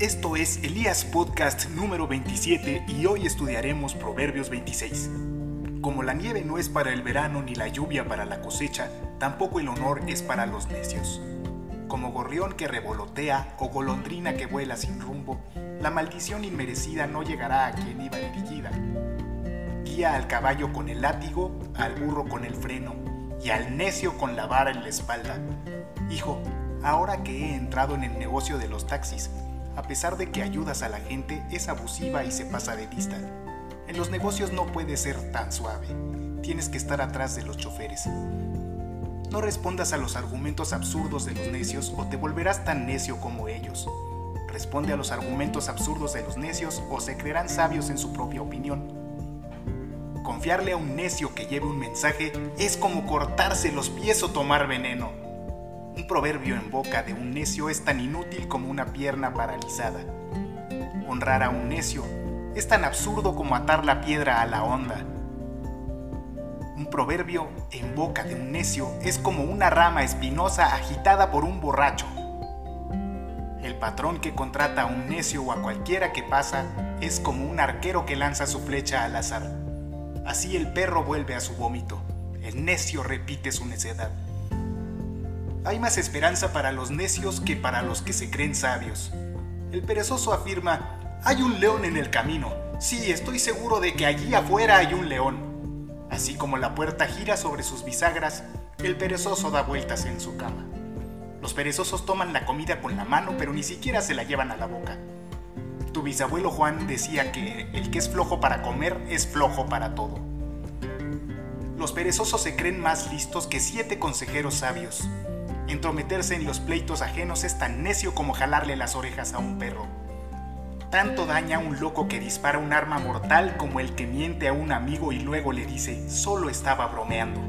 Esto es Elías Podcast número 27 y hoy estudiaremos Proverbios 26. Como la nieve no es para el verano ni la lluvia para la cosecha, tampoco el honor es para los necios. Como gorrión que revolotea o golondrina que vuela sin rumbo, la maldición inmerecida no llegará a quien iba dirigida. Guía al caballo con el látigo, al burro con el freno y al necio con la vara en la espalda. Hijo, ahora que he entrado en el negocio de los taxis, a pesar de que ayudas a la gente, es abusiva y se pasa de lista. En los negocios no puede ser tan suave. Tienes que estar atrás de los choferes. No respondas a los argumentos absurdos de los necios o te volverás tan necio como ellos. Responde a los argumentos absurdos de los necios o se creerán sabios en su propia opinión. Confiarle a un necio que lleve un mensaje es como cortarse los pies o tomar veneno. Un proverbio en boca de un necio es tan inútil como una pierna paralizada. Honrar a un necio es tan absurdo como atar la piedra a la onda. Un proverbio en boca de un necio es como una rama espinosa agitada por un borracho. El patrón que contrata a un necio o a cualquiera que pasa es como un arquero que lanza su flecha al azar. Así el perro vuelve a su vómito. El necio repite su necedad. Hay más esperanza para los necios que para los que se creen sabios. El perezoso afirma, hay un león en el camino. Sí, estoy seguro de que allí afuera hay un león. Así como la puerta gira sobre sus bisagras, el perezoso da vueltas en su cama. Los perezosos toman la comida con la mano, pero ni siquiera se la llevan a la boca. Tu bisabuelo Juan decía que el que es flojo para comer es flojo para todo. Los perezosos se creen más listos que siete consejeros sabios. Entrometerse en los pleitos ajenos es tan necio como jalarle las orejas a un perro. Tanto daña a un loco que dispara un arma mortal como el que miente a un amigo y luego le dice, solo estaba bromeando.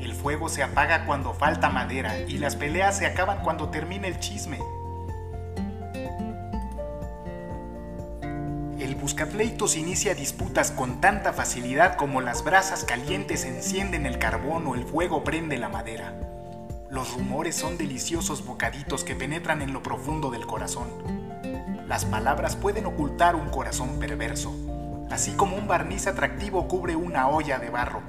El fuego se apaga cuando falta madera y las peleas se acaban cuando termina el chisme. El buscapleitos inicia disputas con tanta facilidad como las brasas calientes encienden el carbón o el fuego prende la madera. Los rumores son deliciosos bocaditos que penetran en lo profundo del corazón. Las palabras pueden ocultar un corazón perverso, así como un barniz atractivo cubre una olla de barro.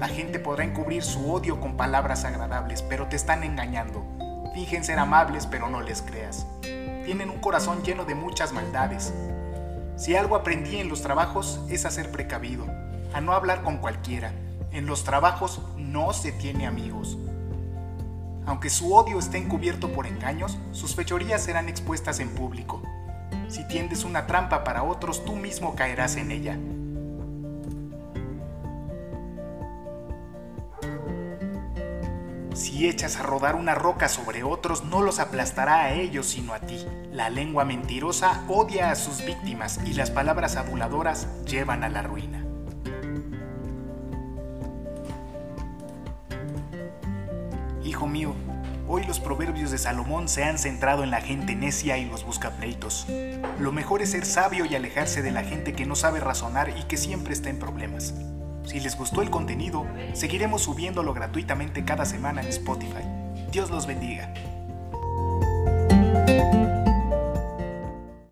La gente podrá encubrir su odio con palabras agradables, pero te están engañando. Fingen ser amables, pero no les creas. Tienen un corazón lleno de muchas maldades. Si algo aprendí en los trabajos es a ser precavido, a no hablar con cualquiera. En los trabajos no se tiene amigos. Aunque su odio esté encubierto por engaños, sus fechorías serán expuestas en público. Si tiendes una trampa para otros, tú mismo caerás en ella. Si echas a rodar una roca sobre otros, no los aplastará a ellos sino a ti. La lengua mentirosa odia a sus víctimas y las palabras aduladoras llevan a la ruina. Hijo mío, hoy los proverbios de Salomón se han centrado en la gente necia y los buscapleitos. Lo mejor es ser sabio y alejarse de la gente que no sabe razonar y que siempre está en problemas. Si les gustó el contenido, seguiremos subiéndolo gratuitamente cada semana en Spotify. Dios los bendiga.